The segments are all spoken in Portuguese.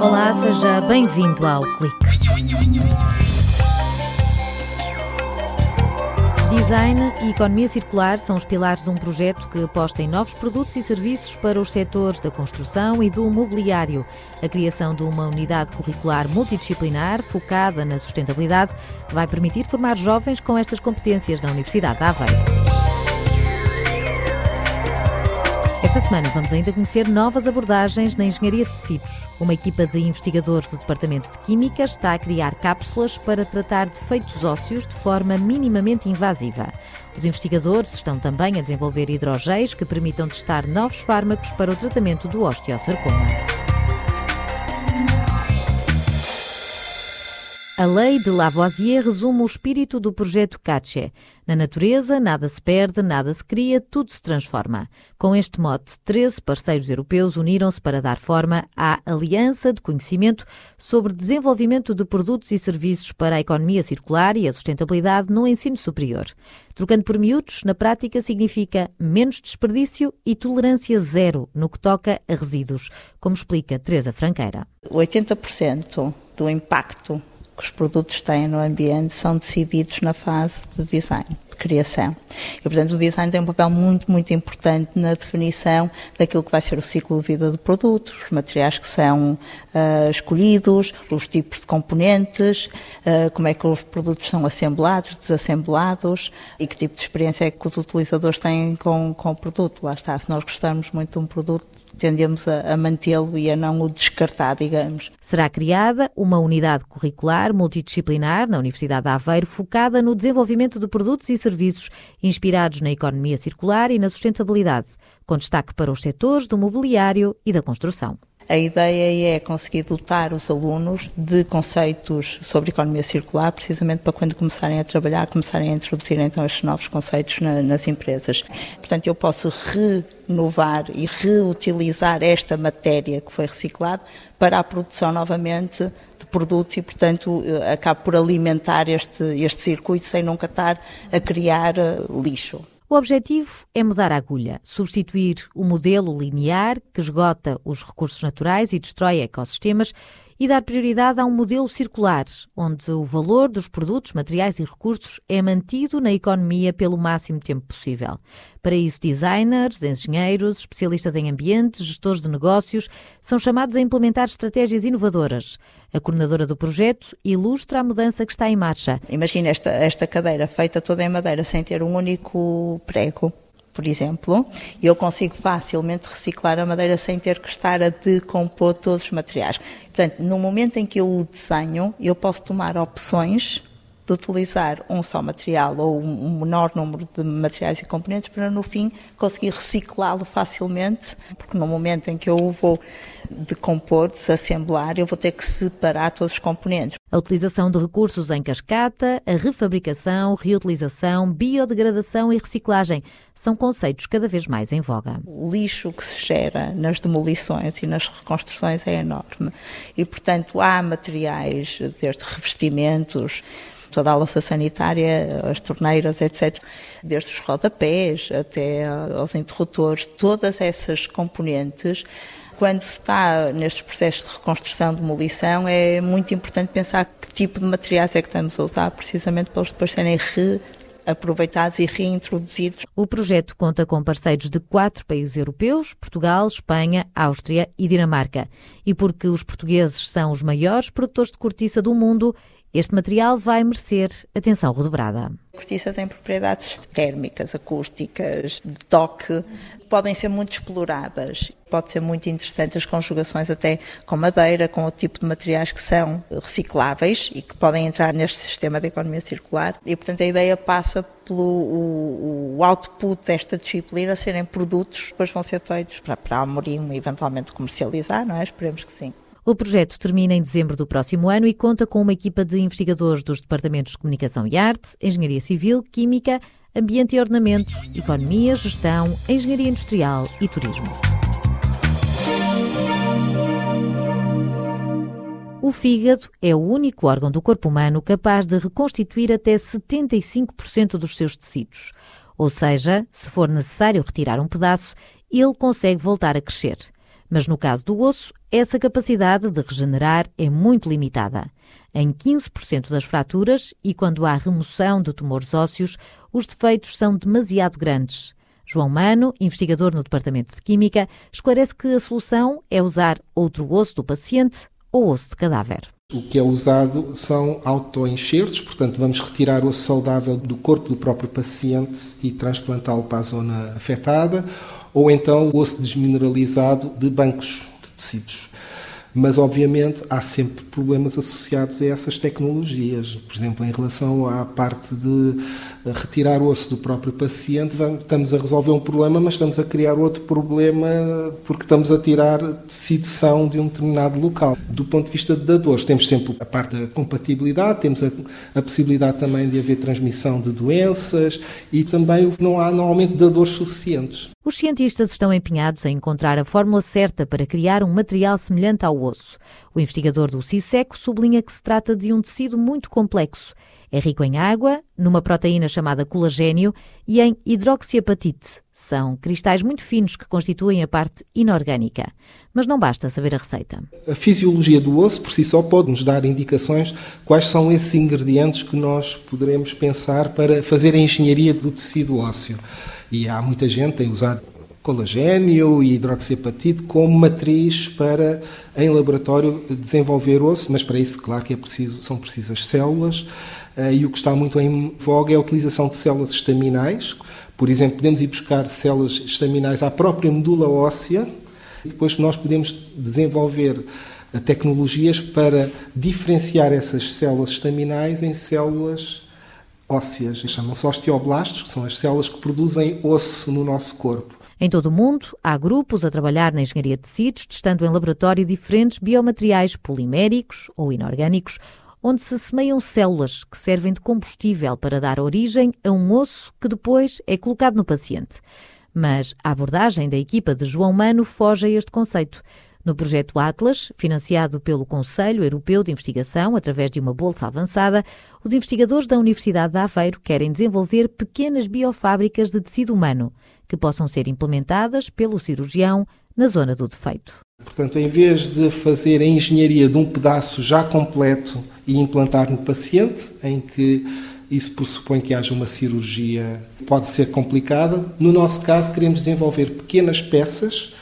Olá, seja bem-vindo ao Clique. Design e economia circular são os pilares de um projeto que aposta em novos produtos e serviços para os setores da construção e do mobiliário. A criação de uma unidade curricular multidisciplinar focada na sustentabilidade vai permitir formar jovens com estas competências na Universidade de Aveiro. Esta semana vamos ainda conhecer novas abordagens na engenharia de tecidos. Uma equipa de investigadores do Departamento de Química está a criar cápsulas para tratar defeitos ósseos de forma minimamente invasiva. Os investigadores estão também a desenvolver hidrogéis que permitam testar novos fármacos para o tratamento do osteosarcoma. A lei de Lavoisier resume o espírito do projeto CATCHE. Na natureza, nada se perde, nada se cria, tudo se transforma. Com este mote, 13 parceiros europeus uniram-se para dar forma à Aliança de Conhecimento sobre Desenvolvimento de Produtos e Serviços para a Economia Circular e a Sustentabilidade no Ensino Superior. Trocando por miúdos, na prática significa menos desperdício e tolerância zero no que toca a resíduos, como explica Teresa Franqueira. 80% do impacto que os produtos têm no ambiente são decididos na fase de design, de criação. E, portanto, o design tem um papel muito, muito importante na definição daquilo que vai ser o ciclo de vida do produto, os materiais que são uh, escolhidos, os tipos de componentes, uh, como é que os produtos são assemblados, desassemblados e que tipo de experiência é que os utilizadores têm com, com o produto. Lá está, se nós gostarmos muito de um produto, tendemos a, a mantê-lo e a não o descartar, digamos. Será criada uma unidade curricular multidisciplinar na Universidade de Aveiro focada no desenvolvimento de produtos e serviços inspirados na economia circular e na sustentabilidade, com destaque para os setores do mobiliário e da construção. A ideia é conseguir dotar os alunos de conceitos sobre economia circular, precisamente para quando começarem a trabalhar, começarem a introduzir então estes novos conceitos na, nas empresas. Portanto, eu posso renovar e reutilizar esta matéria que foi reciclada para a produção novamente de produtos e, portanto, eh, acabo por alimentar este, este circuito sem nunca estar a criar eh, lixo. O objetivo é mudar a agulha, substituir o modelo linear que esgota os recursos naturais e destrói ecossistemas e dar prioridade a um modelo circular, onde o valor dos produtos, materiais e recursos é mantido na economia pelo máximo tempo possível. Para isso, designers, engenheiros, especialistas em ambiente, gestores de negócios são chamados a implementar estratégias inovadoras. A coordenadora do projeto ilustra a mudança que está em marcha. Imagina esta, esta cadeira feita toda em madeira sem ter um único prego por exemplo, eu consigo facilmente reciclar a madeira sem ter que estar a decompor todos os materiais. Portanto, no momento em que eu o desenho, eu posso tomar opções de utilizar um só material ou um menor número de materiais e componentes para no fim conseguir reciclá-lo facilmente, porque no momento em que eu o vou decompor, desassemblar, eu vou ter que separar todos os componentes. A utilização de recursos em cascata, a refabricação, reutilização, biodegradação e reciclagem são conceitos cada vez mais em voga. O lixo que se gera nas demolições e nas reconstruções é enorme e, portanto, há materiais, desde revestimentos, toda a louça sanitária, as torneiras, etc., desde os rodapés até aos interruptores, todas essas componentes quando se está nestes processos de reconstrução, demolição, é muito importante pensar que tipo de materiais é que estamos a usar, precisamente para eles depois serem reaproveitados e reintroduzidos. O projeto conta com parceiros de quatro países europeus: Portugal, Espanha, Áustria e Dinamarca. E porque os portugueses são os maiores produtores de cortiça do mundo, este material vai merecer atenção redobrada. A cortiça tem propriedades térmicas, acústicas, de toque, podem ser muito exploradas. Pode ser muito interessante as conjugações até com madeira, com outro tipo de materiais que são recicláveis e que podem entrar neste sistema de economia circular. E, portanto, a ideia passa pelo o, o output desta disciplina serem produtos que depois vão ser feitos para, para Amorim eventualmente comercializar, não é? Esperemos que sim. O projeto termina em dezembro do próximo ano e conta com uma equipa de investigadores dos Departamentos de Comunicação e Arte, Engenharia Civil, Química, Ambiente e Ordenamento, Economia, Gestão, Engenharia Industrial e Turismo. O fígado é o único órgão do corpo humano capaz de reconstituir até 75% dos seus tecidos. Ou seja, se for necessário retirar um pedaço, ele consegue voltar a crescer. Mas no caso do osso, essa capacidade de regenerar é muito limitada. Em 15% das fraturas e quando há remoção de tumores ósseos, os defeitos são demasiado grandes. João Mano, investigador no Departamento de Química, esclarece que a solução é usar outro osso do paciente ou osso de cadáver. O que é usado são autoenxertos, portanto, vamos retirar o osso saudável do corpo do próprio paciente e transplantá-lo para a zona afetada, ou então o osso desmineralizado de bancos de tecidos. Mas, obviamente, há sempre problemas associados a essas tecnologias. Por exemplo, em relação à parte de retirar o osso do próprio paciente, estamos a resolver um problema, mas estamos a criar outro problema porque estamos a tirar tecido são de um determinado local. Do ponto de vista de dadores, temos sempre a parte da compatibilidade, temos a, a possibilidade também de haver transmissão de doenças e também não há normalmente dadores suficientes. Os cientistas estão empenhados em encontrar a fórmula certa para criar um material semelhante ao osso. O investigador do CISECO sublinha que se trata de um tecido muito complexo. É rico em água, numa proteína chamada colagênio e em hidroxiapatite. São cristais muito finos que constituem a parte inorgânica. Mas não basta saber a receita. A fisiologia do osso por si só pode nos dar indicações quais são esses ingredientes que nós poderemos pensar para fazer a engenharia do tecido ósseo. E há muita gente que tem usado colagênio e hidroxiapatite como matriz para, em laboratório, desenvolver osso, mas para isso, claro que é preciso, são precisas células, eh, e o que está muito em voga é a utilização de células estaminais. Por exemplo, podemos ir buscar células estaminais à própria medula óssea, e depois nós podemos desenvolver eh, tecnologias para diferenciar essas células estaminais em células ósseas. Chamam-se osteoblastos, que são as células que produzem osso no nosso corpo. Em todo o mundo, há grupos a trabalhar na engenharia de tecidos, testando em laboratório diferentes biomateriais poliméricos ou inorgânicos, onde se semeiam células que servem de combustível para dar origem a um osso que depois é colocado no paciente. Mas a abordagem da equipa de João Mano foge a este conceito. No projeto Atlas, financiado pelo Conselho Europeu de Investigação através de uma bolsa avançada, os investigadores da Universidade de Aveiro querem desenvolver pequenas biofábricas de tecido humano que possam ser implementadas pelo cirurgião na zona do defeito. Portanto, em vez de fazer a engenharia de um pedaço já completo e implantar no paciente, em que isso pressupõe que haja uma cirurgia, pode ser complicada. No nosso caso, queremos desenvolver pequenas peças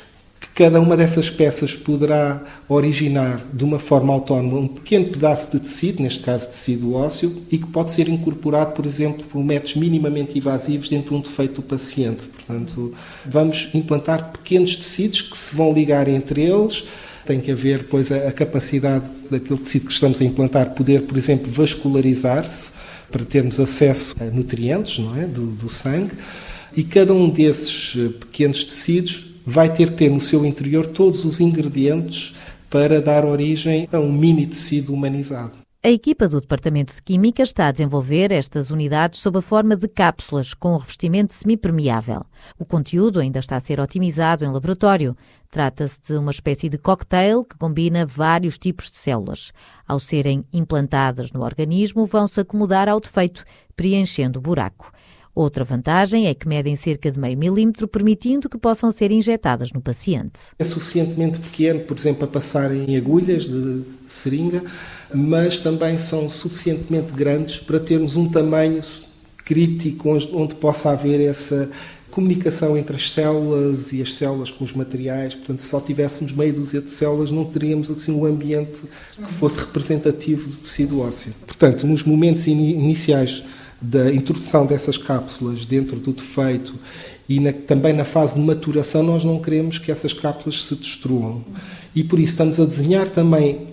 Cada uma dessas peças poderá originar de uma forma autónoma um pequeno pedaço de tecido, neste caso tecido ósseo, e que pode ser incorporado, por exemplo, por métodos minimamente invasivos dentro de um defeito do paciente. Portanto, vamos implantar pequenos tecidos que se vão ligar entre eles. Tem que haver, depois, a, capacidade daquele tecido que estamos a implantar poder, por exemplo, vascularizar-se para termos acesso a nutrientes não é? do, do sangue. E cada um desses eh, pequenos tecidos vai ter que ter no seu interior todos os ingredientes para dar origem a um mini tecido humanizado. A equipa do Departamento de Química está a desenvolver estas unidades sob a forma de cápsulas com revestimento semipermeável. O conteúdo ainda está a ser otimizado em laboratório. Trata-se de uma espécie de cocktail que combina vários tipos de células. Ao serem implantadas no organismo, vão-se acomodar ao defeito, preenchendo o buraco. Outra vantagem é que medem cerca de meio milímetro, permitindo que possam ser injetadas no paciente. É suficientemente pequeno, por exemplo, para passar em agulhas de seringa, mas também são suficientemente grandes para termos um tamanho crítico onde possa haver essa comunicação entre as células e as células com os materiais. Portanto, se só tivéssemos meia dúzia de células, não teríamos assim um ambiente que fosse representativo do tecido ósseo. Portanto, nos momentos iniciais da introdução dessas cápsulas dentro do defeito e na, também na fase de maturação, nós não queremos que essas cápsulas se destruam. E por isso estamos a desenhar também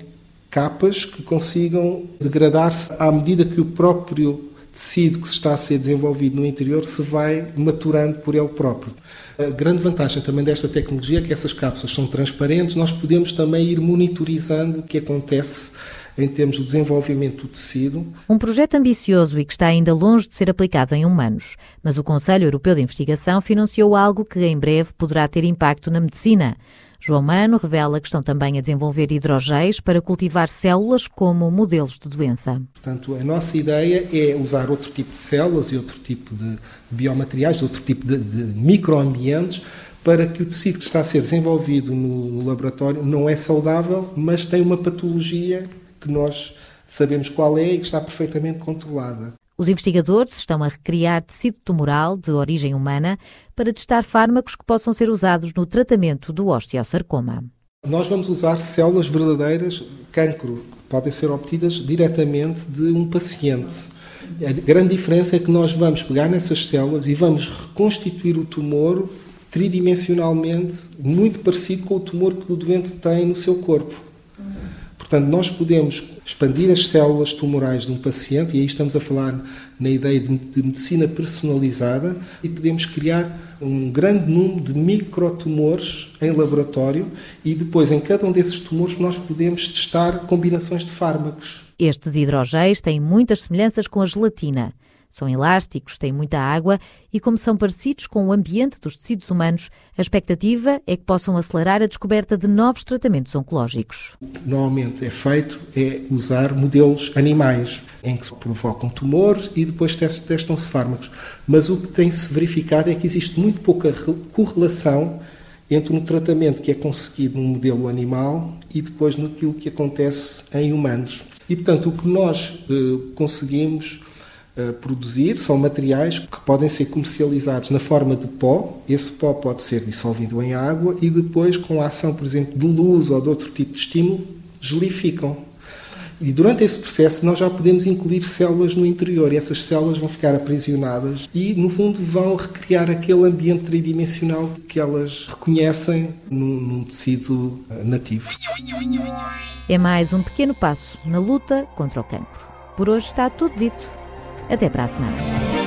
capas que consigam degradar-se à medida que o próprio tecido que se está a ser desenvolvido no interior se vai maturando por ele próprio. A grande vantagem também desta tecnologia é que essas cápsulas são transparentes, nós podemos também ir monitorizando o que acontece em termos do desenvolvimento do tecido. Um projeto ambicioso e que está ainda longe de ser aplicado em humanos, mas o Conselho Europeu de Investigação financiou algo que em breve poderá ter impacto na medicina. João Mano revela que estão também a desenvolver hidrogéis para cultivar células como modelos de doença. Portanto, a nossa ideia é usar outro tipo de células e outro tipo de biomateriais, outro tipo de, de microambientes para que o tecido que está a ser desenvolvido no laboratório não é saudável, mas tem uma patologia que nós sabemos qual é e que está perfeitamente controlada. Os investigadores estão a recriar tecido tumoral de origem humana para testar fármacos que possam ser usados no tratamento do osteosarcoma. Nós vamos usar células verdadeiras cancro, que podem ser obtidas diretamente de um paciente. A grande diferença é que nós vamos pegar nessas células e vamos reconstituir o tumor tridimensionalmente, muito parecido com o tumor que o doente tem no seu corpo. Portanto, nós podemos expandir as células tumorais de um paciente, e aí estamos a falar na ideia de, medicina personalizada, e podemos criar um grande número de microtumores em laboratório, e depois, em cada um desses tumores, nós podemos testar combinações de fármacos. Estes hidrogéis têm muitas semelhanças com a gelatina. São elásticos, têm muita água e, como são parecidos com o ambiente dos tecidos humanos, a expectativa é que possam acelerar a descoberta de novos tratamentos oncológicos. Normalmente é feito é usar modelos animais em que se provocam tumores e depois testam-se fármacos. Mas o que tem-se verificado é que existe muito pouca correlação entre um tratamento que é conseguido num modelo animal e depois naquilo que acontece em humanos. E, portanto, o que nós eh, conseguimos produzir são materiais que podem ser comercializados na forma de pó. Esse pó pode ser dissolvido em água e depois, com a ação, por exemplo, de luz ou de outro tipo de estímulo, gelificam. E durante esse processo nós já podemos incluir células no interior e essas células vão ficar aprisionadas e, no fundo, vão recriar aquele ambiente tridimensional que elas reconhecem num, num tecido nativo. É mais um pequeno passo na luta contra o cancro. Por hoje está tudo dito. Até para a semana.